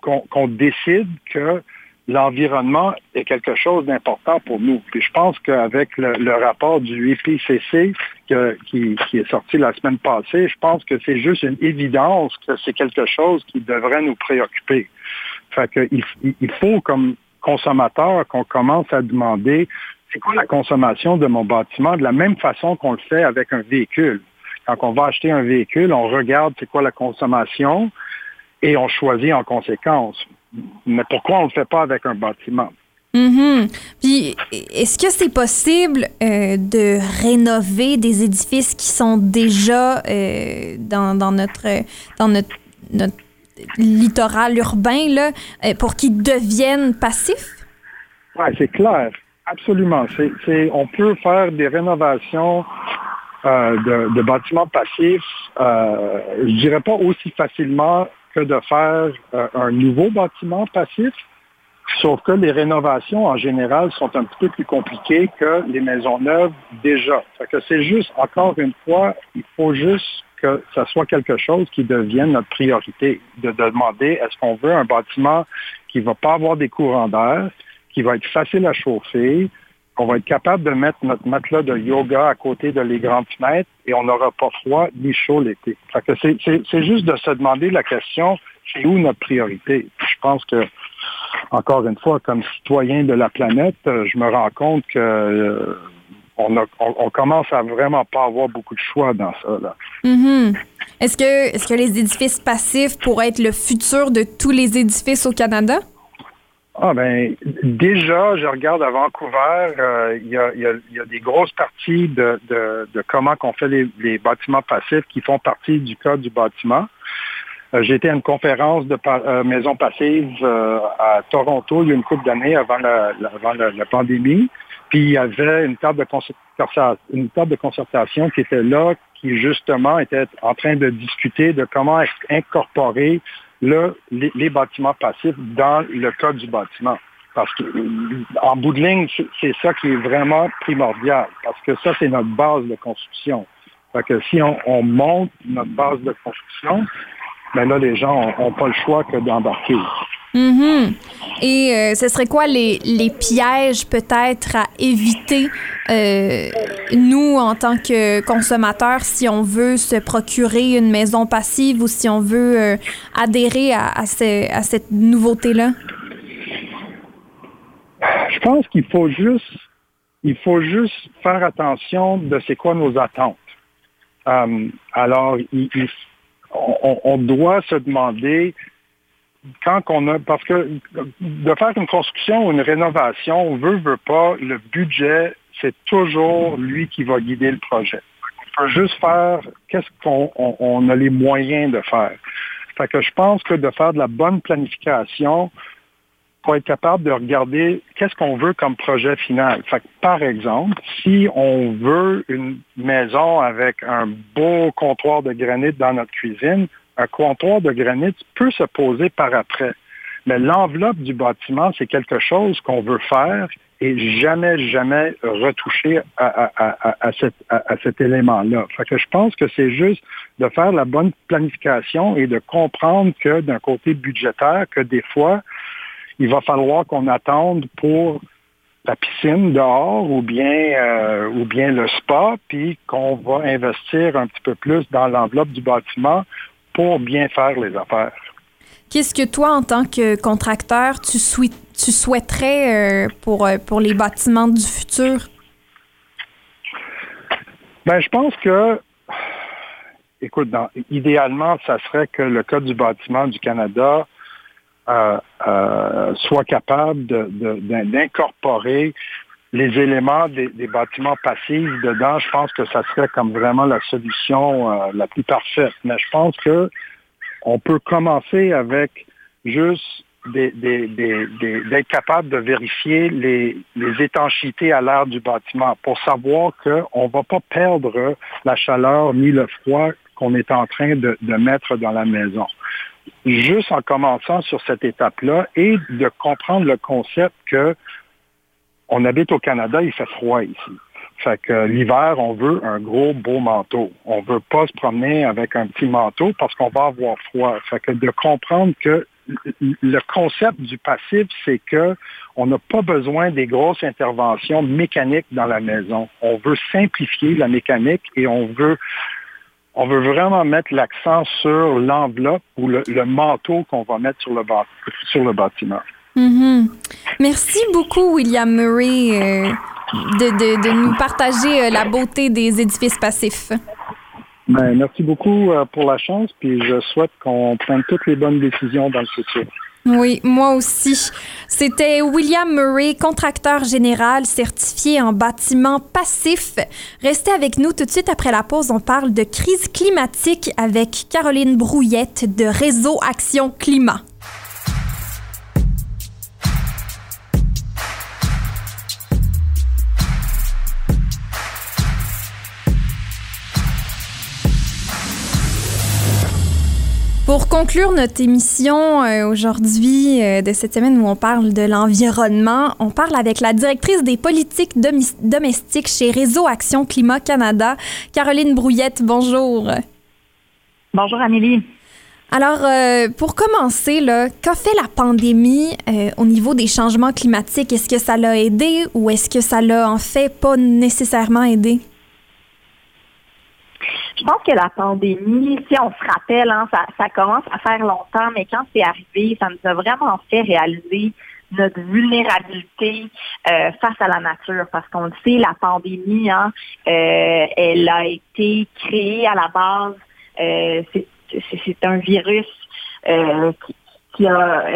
H: qu'on décide que l'environnement est quelque chose d'important pour nous. Puis je pense qu'avec le, rapport du IPCC qui, qui est sorti la semaine passée, je pense que c'est juste une évidence que c'est quelque chose qui devrait nous préoccuper. Fait que il, il faut comme consommateur qu'on commence à demander c'est quoi la consommation de mon bâtiment de la même façon qu'on le fait avec un véhicule. Quand on va acheter un véhicule, on regarde c'est quoi la consommation et on choisit en conséquence. Mais pourquoi on ne le fait pas avec un bâtiment?
C: Mhm. Puis, est-ce que c'est possible euh, de rénover des édifices qui sont déjà euh, dans, dans notre, dans notre, notre littoral urbain là, euh, pour qu'ils deviennent passifs?
H: Oui, c'est clair. Absolument. On peut faire des rénovations euh, de, de bâtiments passifs, je dirais pas aussi facilement que de faire euh, un nouveau bâtiment passif, sauf que les rénovations en général sont un petit peu plus compliquées que les maisons neuves déjà. C'est juste, encore une fois, il faut juste que ça soit quelque chose qui devienne notre priorité, de, de demander est-ce qu'on veut un bâtiment qui va pas avoir des courants d'air, qui va être facile à chauffer, qu'on va être capable de mettre notre matelas de yoga à côté de les grandes fenêtres et on n'aura pas froid ni chaud l'été. C'est, juste de se demander la question, c'est où notre priorité? Je pense que, encore une fois, comme citoyen de la planète, euh, je me rends compte que euh, on, a- on- on commence à vraiment pas avoir beaucoup de choix dans ça. Là.
C: Mhm. Est-ce que, est-ce que les édifices passifs pourraient être le futur de tous les édifices au Canada?
H: Ah ben déjà, je regarde à Vancouver, euh, il y, a, des grosses parties de, comment qu'on fait les, bâtiments passifs qui font partie du code du bâtiment. Euh, J'ai été à une conférence de euh, maisons passives euh, à Toronto il y a une couple d'années avant, la, pandémie. Puis il y avait une table de une table de concertation qui était là, qui justement était en train de discuter de comment incorporer le, les, bâtiments passifs dans le code du bâtiment. Parce que, euh, en bout de ligne, c'est- c'est ça qui est vraiment primordial. Parce que ça, c'est notre base de construction. Fait que si on, on monte notre base de construction, ben là, les gens n'ont pas le choix que d'embarquer.
C: Mhm. Et euh, ce serait quoi les, les pièges peut-être à éviter, euh, nous, en tant que consommateurs, si on veut se procurer une maison passive ou si on veut euh, adhérer à, à, ce- à cette nouveauté-là?
H: Je pense qu'il faut juste, il faut juste faire attention de c'est quoi nos attentes. Alors, on doit se demander quand on a, parce que de faire une construction ou une rénovation, on veut, veut pas, le budget, c'est toujours lui qui va guider le projet. On peut juste faire qu'est-ce qu'on on- on a les moyens de faire. Fait que je pense que de faire de la bonne planification, pour être capable de regarder qu'est-ce qu'on veut comme projet final. Fait que, par exemple, si on veut une maison avec un beau comptoir de granit dans notre cuisine, un comptoir de granit peut se poser par après. Mais l'enveloppe du bâtiment, c'est quelque chose qu'on veut faire et jamais, jamais retoucher à, à- à- à- cet, élément-là. Je pense que c'est juste de faire la bonne planification et de comprendre que d'un côté budgétaire, que des fois, il va falloir qu'on attende pour la piscine dehors ou bien euh, ou bien le spa, puis qu'on va investir un petit peu plus dans l'enveloppe du bâtiment pour bien faire les affaires.
C: Qu'est-ce que toi, en tant que contracteur, tu, souhait- tu souhaiterais euh, pour, euh, pour les bâtiments du futur?
H: Ben, je pense que, écoute, dans- idéalement, ça serait que le Code du bâtiment du Canada euh, euh, soit capable d'incorporer les éléments des, bâtiments passifs dedans. Je pense que ça serait comme vraiment la solution euh, la plus parfaite. Mais je pense que on peut commencer avec juste des- des- d'être capable de vérifier les, les à l'air du bâtiment pour savoir qu'on ne va pas perdre la chaleur ni le froid qu'on est en train de, de mettre dans la maison. Juste en commençant sur cette étape-là et de comprendre le concept que on habite au Canada, il fait froid ici. Fait que euh, l'hiver, on veut un gros beau manteau. On veut pas se promener avec un petit manteau parce qu'on va avoir froid. Fait que de comprendre que le concept du passif, c'est que on n'a pas besoin des grosses interventions mécaniques dans la maison. On veut simplifier la mécanique et on veut vraiment mettre l'accent sur l'enveloppe ou le, manteau qu'on va mettre sur le bâtiment.
C: Mhm. Merci beaucoup, William Murray, euh, de, de- de nous partager euh, la beauté des édifices passifs.
H: Ben, merci beaucoup euh, pour la chance, puis je souhaite qu'on prenne toutes les bonnes décisions dans le futur.
C: Oui, moi aussi. C'était William Murray, contracteur général certifié en bâtiment passif. Restez avec nous tout de suite après la pause. On parle de crise climatique avec Caroline Brouillette de Réseau Action Climat. Pour conclure notre émission euh, aujourd'hui euh, de cette semaine où on parle de l'environnement, on parle avec la directrice des politiques domestiques chez Réseau Action Climat Canada, Caroline Brouillette. Bonjour.
I: Bonjour Amélie.
C: Alors, euh, pour commencer, qu'a fait la pandémie au niveau des changements climatiques? Est-ce que ça l'a aidé ou est-ce que ça l'a en fait pas nécessairement aidé?
I: Je pense que la pandémie, si on se rappelle, hein, ça, commence à faire longtemps, mais quand c'est arrivé, ça nous a vraiment fait réaliser notre vulnérabilité euh, face à la nature. Parce qu'on le sait, la pandémie, hein, euh, elle a été créée à la base. euh, c'est un virus qui, a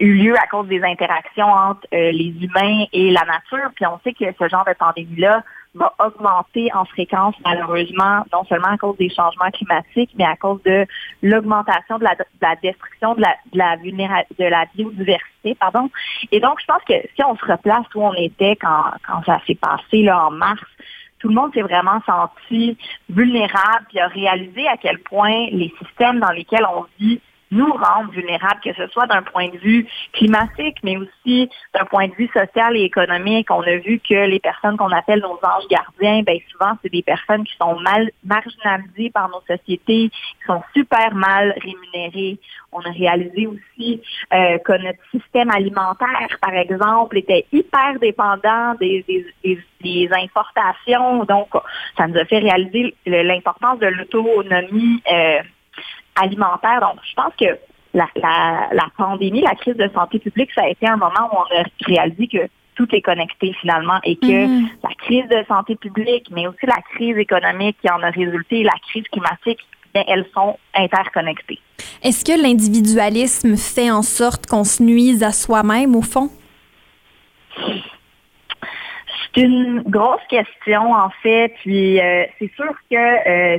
I: eu lieu à cause des interactions entre les humains et la nature. Puis on sait que ce genre de pandémie-là va augmenter en fréquence, malheureusement, non seulement à cause des changements climatiques, mais à cause de l'augmentation de la, de la destruction de la, de la, biodiversité. Pardon. Et donc, je pense que si on se replace où on était quand, quand ça s'est passé là, en mars, tout le monde s'est vraiment senti vulnérable et a réalisé à quel point les systèmes dans lesquels on vit nous rendent vulnérables, que ce soit d'un point de vue climatique, mais aussi d'un point de vue social et économique. On a vu que les personnes qu'on appelle nos anges gardiens, ben souvent, c'est des personnes qui sont mal marginalisées par nos sociétés, qui sont super mal rémunérées. On a réalisé aussi euh, que notre système alimentaire, par exemple, était hyper dépendant des, des, des, des importations. Donc, ça nous a fait réaliser l'importance de l'autonomie euh, alimentaire. Donc, je pense que la, la, la pandémie, la crise de santé publique, ça a été un moment où on a réalisé que tout est connecté finalement et que
C: Mhm.
I: la crise de santé publique, mais aussi la crise économique qui en a résulté, la crise climatique, ben, elles sont interconnectées.
C: Est-ce que l'individualisme fait en sorte qu'on se nuise à soi-même, au fond?
I: C'est une grosse question, en fait. Puis euh, c'est sûr que euh,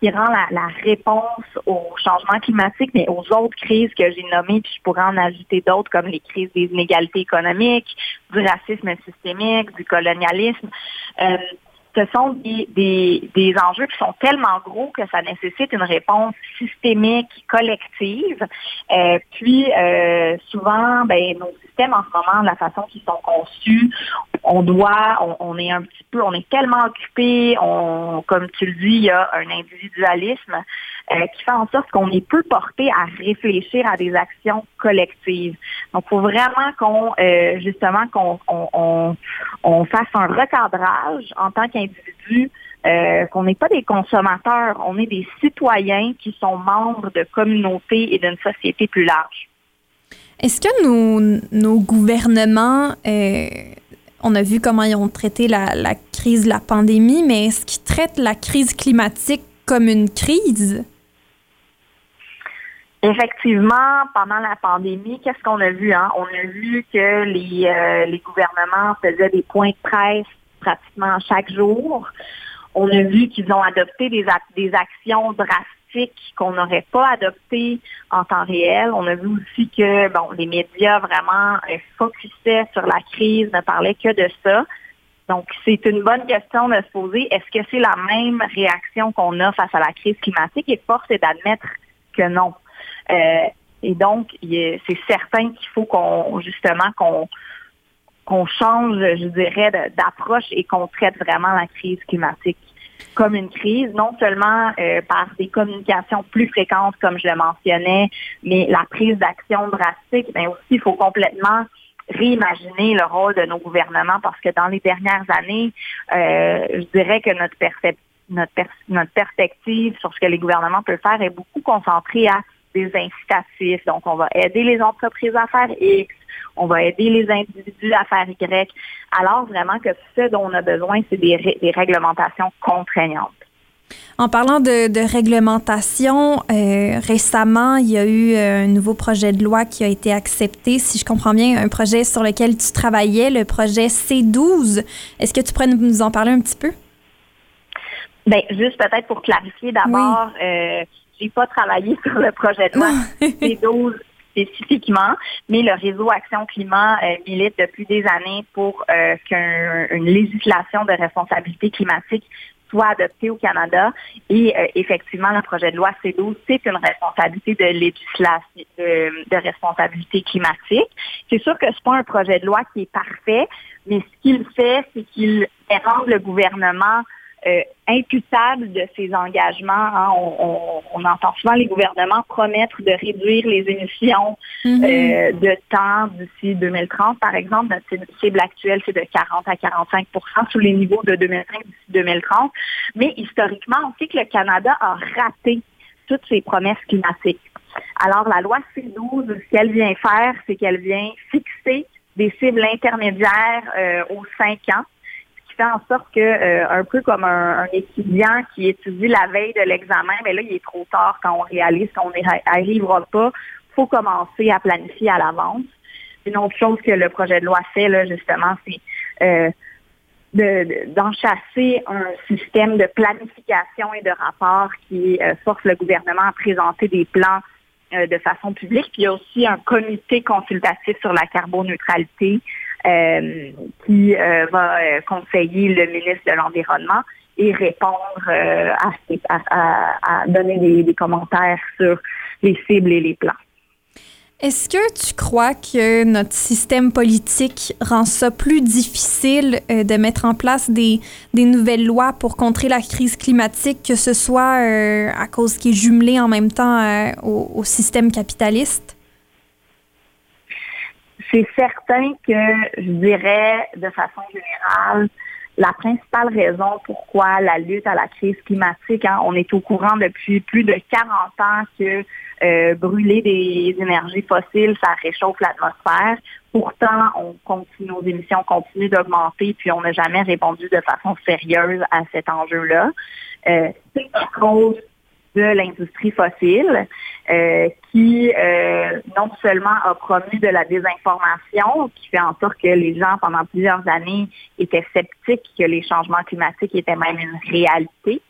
I: qui rend la, la réponse au changement climatique, mais aux autres crises que j'ai nommées, puis je pourrais en ajouter d'autres comme les crises des inégalités économiques, du racisme systémique, du colonialisme. euh, ce sont des, des, enjeux qui sont tellement gros que ça nécessite une réponse systémique, collective. Euh, puis euh, souvent, ben, nos systèmes en ce moment, la façon qu'ils sont conçus, on doit, on, est un petit peu, on est tellement occupé, on, comme tu le dis, il y a un individualisme euh, qui fait en sorte qu'on est peu porté à réfléchir à des actions collectives. Donc, il faut vraiment qu'on, justement, qu'on on, on, on fasse un recadrage en tant qu'individu, euh, qu'on n'est pas des consommateurs, on est des citoyens qui sont membres de communautés et d'une société plus large.
C: Est-ce que nos, nos gouvernements, euh, on a vu comment ils ont traité la, la crise, la pandémie, mais est-ce qu'ils traitent la crise climatique comme une crise?
I: Effectivement, pendant la pandémie, qu'est-ce qu'on a vu? Hein? On a vu que les, euh, les gouvernements faisaient des points de presse pratiquement chaque jour. On a vu qu'ils ont adopté des, ac- des actions drastiques qu'on n'aurait pas adoptées en temps réel. On a vu aussi que bon, les médias vraiment euh, focusaient sur la crise, ne parlaient que de ça. Donc, c'est une bonne question de se poser. Est-ce que c'est la même réaction qu'on a face à la crise climatique? Et force est d'admettre que non. Euh, et donc, c'est certain qu'il faut qu'on justement qu'on qu'on change, je dirais, d'approche et qu'on traite vraiment la crise climatique comme une crise, non seulement euh, par des communications plus fréquentes, comme je le mentionnais, mais la prise d'action drastique, mais aussi il faut complètement réimaginer le rôle de nos gouvernements parce que dans les dernières années, euh, je dirais que notre, notre, notre perspective sur ce que les gouvernements peuvent faire est beaucoup concentrée à des incitatifs. Donc, on va aider les entreprises à faire X, on va aider les individus à faire Y, alors vraiment que ce dont on a besoin, c'est des, ré- des réglementations contraignantes.
C: En parlant de, de réglementation, euh, récemment, il y a eu un nouveau projet de loi qui a été accepté, si je comprends bien, un projet sur lequel tu travaillais, le projet C12. Est-ce que tu pourrais nous en parler un petit peu?
I: Ben, juste peut-être pour clarifier d'abord, euh, j'ai pas travaillé sur le projet de loi C12 spécifiquement, mais le réseau Action Climat euh, milite depuis des années pour euh, qu'une législation de responsabilité climatique soit adoptée au Canada. Et euh, effectivement, le projet de loi C12, c'est une responsabilité de législation de, de responsabilité climatique. C'est sûr que c'est pas un projet de loi qui est parfait, mais ce qu'il fait, c'est qu'il rend le gouvernement euh, imputable de ses engagements. hein. On, on- on entend souvent les gouvernements promettre de réduire les émissions
C: Mhm.
I: euh, de temps d'ici 2030, par exemple. Notre cible- actuelle, c'est de 40 à 45% sous les niveaux de 2005 d'ici 2030. Mais historiquement, on sait que le Canada a raté toutes ses promesses climatiques. Alors, la loi C12, ce qu'elle vient faire, c'est qu'elle vient fixer des cibles intermédiaires euh, aux 5 ans en sorte que, euh, un peu comme un, étudiant qui étudie la veille de l'examen, mais là, il est trop tard quand on réalise qu'on n'y arrivera pas. faut commencer à planifier à l'avance. Une autre chose que le projet de loi fait, là, justement, c'est euh, de- de- d'enchasser un système de planification et de rapport qui euh, force le gouvernement à présenter des plans de façon publique. Puis il y a aussi un comité consultatif sur la carboneutralité euh, qui euh, va euh, conseiller le ministre de l'Environnement et répondre à, donner des, commentaires sur les cibles et les plans.
C: Est-ce que tu crois que notre système politique rend ça plus difficile de mettre en place des, nouvelles lois pour contrer la crise climatique, que ce soit à cause qu'il est jumelé en même temps au système capitaliste?
I: C'est certain que je dirais de façon générale, la principale raison pourquoi la lutte à la crise climatique, hein, on est au courant depuis plus de 40 ans que euh, brûler des énergies fossiles, ça réchauffe l'atmosphère. Pourtant, on continue, nos émissions continuent d'augmenter, puis on n'a jamais répondu de façon sérieuse à cet enjeu-là. Euh, c'est à cause de l'industrie fossile euh, qui euh, non seulement a promu de la désinformation, qui fait en sorte que les gens pendant plusieurs années étaient sceptiques que les changements climatiques étaient même une réalité,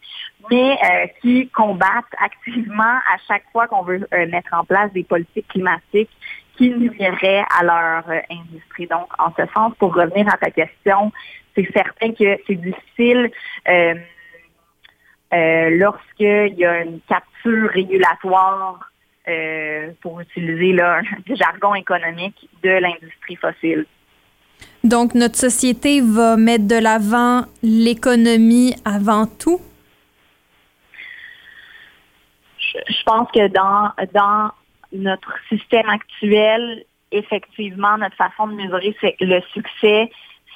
I: mais euh, qui combattent activement à chaque fois qu'on veut euh, mettre en place des politiques climatiques qui nuiraient à leur euh, industrie. Donc, en ce sens, pour revenir à ta question, c'est certain que c'est difficile euh, lorsqu'il y a une capture régulatoire, euh, pour utiliser là, un jargon économique, de l'industrie fossile.
C: Donc, notre société va mettre de l'avant l'économie avant tout?
I: Je, je pense que dans, dans notre système actuel, effectivement, notre façon de mesurer c'est le succès,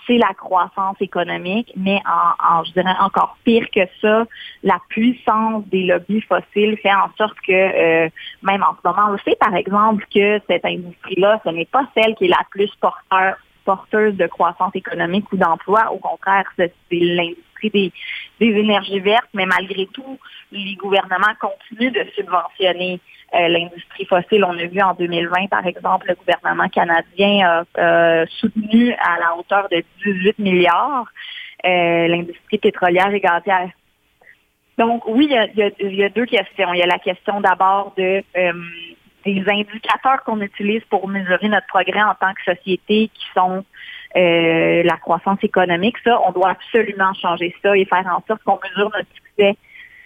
I: c'est la croissance économique, mais en, en, je dirais encore pire que ça, la puissance des lobbies fossiles fait en sorte que, euh, même en ce moment, on sait par exemple que cette industrie-là, ce n'est pas celle qui est la plus porteur, porteuse de croissance économique ou d'emploi. Au contraire, c'est l'industrie des, énergies vertes, mais malgré tout, les gouvernements continuent de subventionner euh, l'industrie fossile. On a vu en 2020, par exemple, le gouvernement canadien a soutenu à la hauteur de 18 milliards euh, l'industrie pétrolière et gazière. Donc oui, il y a deux questions. Il y a la question d'abord de euh, des indicateurs qu'on utilise pour mesurer notre progrès en tant que société qui sont euh, la croissance économique. Ça, on doit absolument changer ça et faire en sorte qu'on mesure notre succès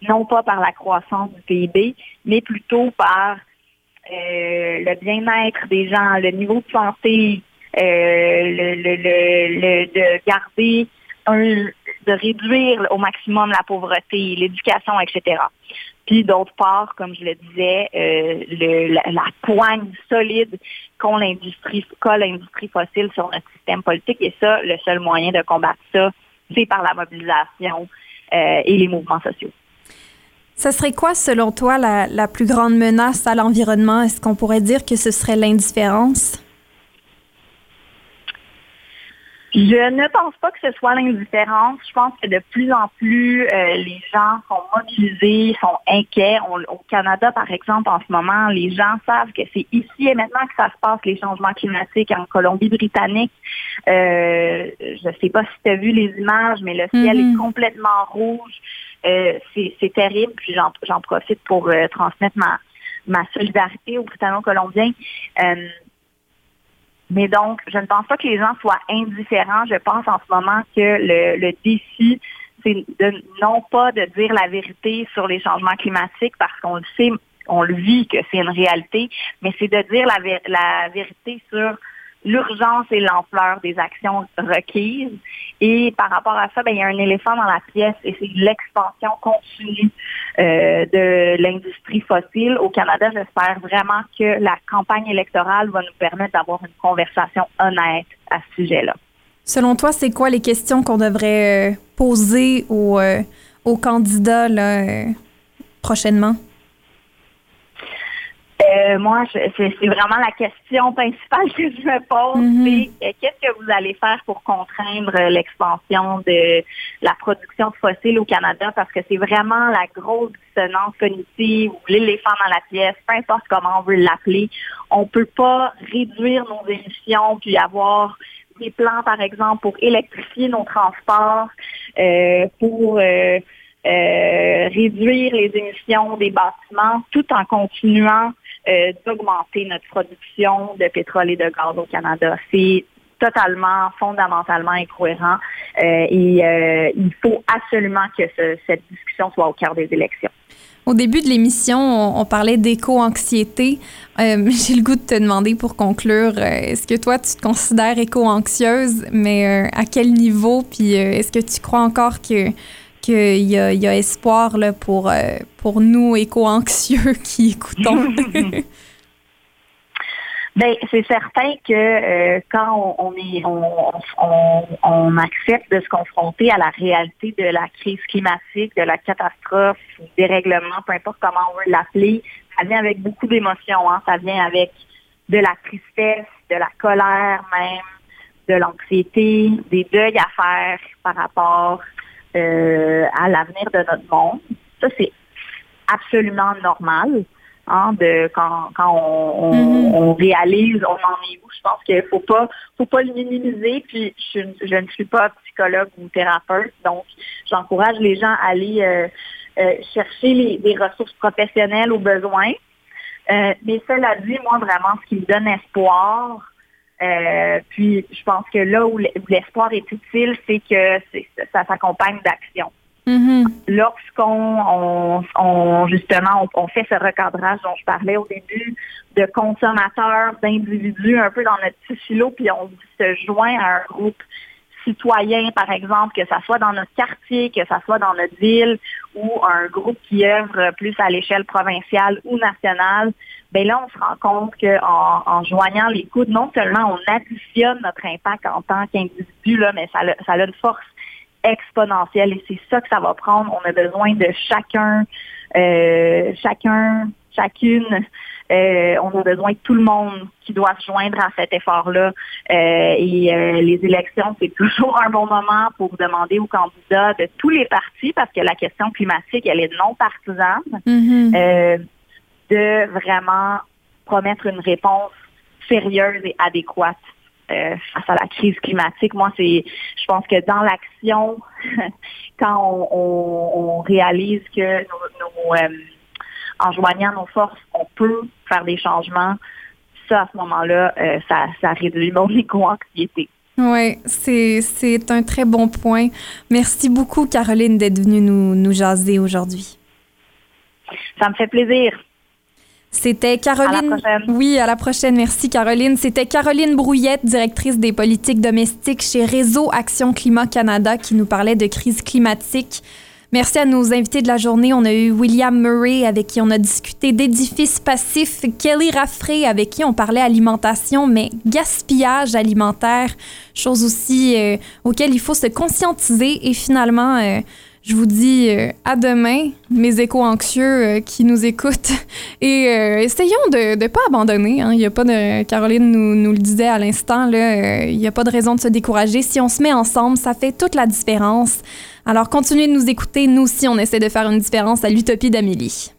I: non pas par la croissance du PIB, mais plutôt par euh, le bien-être des gens, le niveau de santé, euh, le, de garder un, de réduire au maximum la pauvreté, l'éducation, etc. Puis d'autre part, comme je le disais, euh, le, la, poigne solide qu'ont l'industrie, qu'a l'industrie fossile sur notre système politique. Et ça, le seul moyen de combattre ça, c'est par la mobilisation euh, et les mouvements sociaux.
C: Ça serait quoi, selon toi, la, la plus grande menace à l'environnement? Est-ce qu'on pourrait dire que ce serait l'indifférence?
I: Je ne pense pas que ce soit l'indifférence. Je pense que de plus en plus, euh, les gens sont mobilisés, sont inquiets. On- au Canada, par exemple, en ce moment, les gens savent que c'est ici et maintenant que ça se passe, les changements climatiques en Colombie-Britannique. Euh, je ne sais pas si tu as vu les images, mais le ciel est complètement rouge. Euh, c'est terrible. Puis j'en j'en profite pour euh, transmettre ma, ma solidarité aux Britanno-Colombiens. Euh, mais donc, je ne pense pas que les gens soient indifférents. Je pense en ce moment que le, le défi, c'est de non pas de dire la vérité sur les changements climatiques parce qu'on le sait, on le vit que c'est une réalité, mais c'est de dire la, la vérité sur l'urgence et l'ampleur des actions requises. Et par rapport à ça, ben, il y a un éléphant dans la pièce et c'est l'expansion continue euh, de l'industrie fossile. Au Canada, j'espère vraiment que la campagne électorale va nous permettre d'avoir une conversation honnête à ce sujet-là.
C: Selon toi, c'est quoi les questions qu'on devrait euh, poser aux, euh, aux candidats prochainement?
I: Euh, moi, c'est vraiment la question principale que je me pose.
C: Mhm.
I: C'est euh, qu'est-ce que vous allez faire pour contraindre euh, l'expansion de la production de fossiles au Canada? Parce que c'est vraiment la grosse dissonance cognitive ou l'éléphant dans la pièce, peu importe comment on veut l'appeler. On peut pas réduire nos émissions puis avoir des plans, par exemple, pour électrifier nos transports, euh, pour euh, réduire les émissions des bâtiments tout en continuant euh, d'augmenter notre production de pétrole et de gaz au Canada. C'est totalement, fondamentalement incohérent euh, et euh, il faut absolument que ce- cette discussion soit au cœur des élections.
C: Au début de l'émission, on, parlait d'éco-anxiété. J'ai le goût de te demander pour conclure, est-ce que toi, tu te considères éco-anxieuse, mais à quel niveau? Puis est-ce que tu crois encore que qu'il y a, il y a espoir là, pour, euh, pour nous éco-anxieux qui écoutons?
I: Ben, c'est certain que euh, quand on, on est, on, on, on accepte de se confronter à la réalité de la crise climatique, de la catastrophe, du dérèglement, peu importe comment on veut l'appeler, ça vient avec beaucoup d'émotions. Hein? Ça vient avec de la tristesse, de la colère même, de l'anxiété, des deuils à faire par rapport euh, à l'avenir de notre monde. Ça, c'est absolument normal. Hein, de quand, quand on, on,
C: Mhm.
I: on réalise, on en est où. Je pense qu'il faut pas, faut pas le minimiser. Puis je, je ne suis pas psychologue ou thérapeute, donc j'encourage les gens à aller euh, euh, chercher les, des ressources professionnelles au besoin. Euh, mais cela dit, moi vraiment, ce qui me donne espoir, euh, puis je pense que là où l'espoir est utile, c'est que ça s'accompagne d'action
C: Mhm.
I: lorsqu'on on, on- justement on, on fait ce recadrage dont je parlais au début de consommateurs, d'individus un peu dans notre petit philo, puis on se joint à un groupe citoyen, par exemple, que ça soit dans notre quartier, que ça soit dans notre ville, ou un groupe qui œuvre plus à l'échelle provinciale ou nationale, ben là, on se rend compte qu'en en joignant les coudes, non seulement on additionne notre impact en tant qu'individu, mais ça, a- ça a une force exponentielle et c'est ça que ça va prendre. On a besoin de chacun, euh, chacun, chacune. Euh, on a besoin de tout le monde qui doit se joindre à cet effort-là. Euh, et euh, les élections, c'est toujours un bon moment pour demander aux candidats de tous les partis, parce que la question climatique, elle est non partisane,
C: Mhm.
I: euh, de vraiment promettre une réponse sérieuse et adéquate face à la crise climatique. Moi, c'est, je pense que dans l'action, quand on, on- on réalise que nos, nos, en joignant nos forces, on peut faire des changements, ça, à ce moment-là, euh, ça, ça réduit mon éco-anxiété.
C: Oui, c'est un très bon point. Merci beaucoup, Caroline, d'être venue nous, nous jaser aujourd'hui.
I: Ça me fait plaisir.
C: C'était Caroline.
I: À la prochaine.
C: Oui, à la prochaine. Merci, Caroline. C'était Caroline Brouillette, directrice des politiques domestiques chez Réseau Action Climat Canada, qui nous parlait de crise climatique. Merci à nos invités de la journée. On a eu William Murray, avec qui on a discuté d'édifices passifs, Kelly Raffray, avec qui on parlait alimentation, mais gaspillage alimentaire, chose aussi euh, auquel il faut se conscientiser. Et finalement, euh, Je vous dis euh, à demain, mes échos anxieux euh, qui nous écoutent. Et euh, essayons de ne pas abandonner. hein. Il y a pas de. Caroline nous, nous le disait à l'instant, là, il n'y a pas de raison de se décourager. Si on se met ensemble, ça fait toute la différence. Alors continuez de nous écouter. Nous aussi, on essaie de faire une différence à l'Utopie d'Amélie.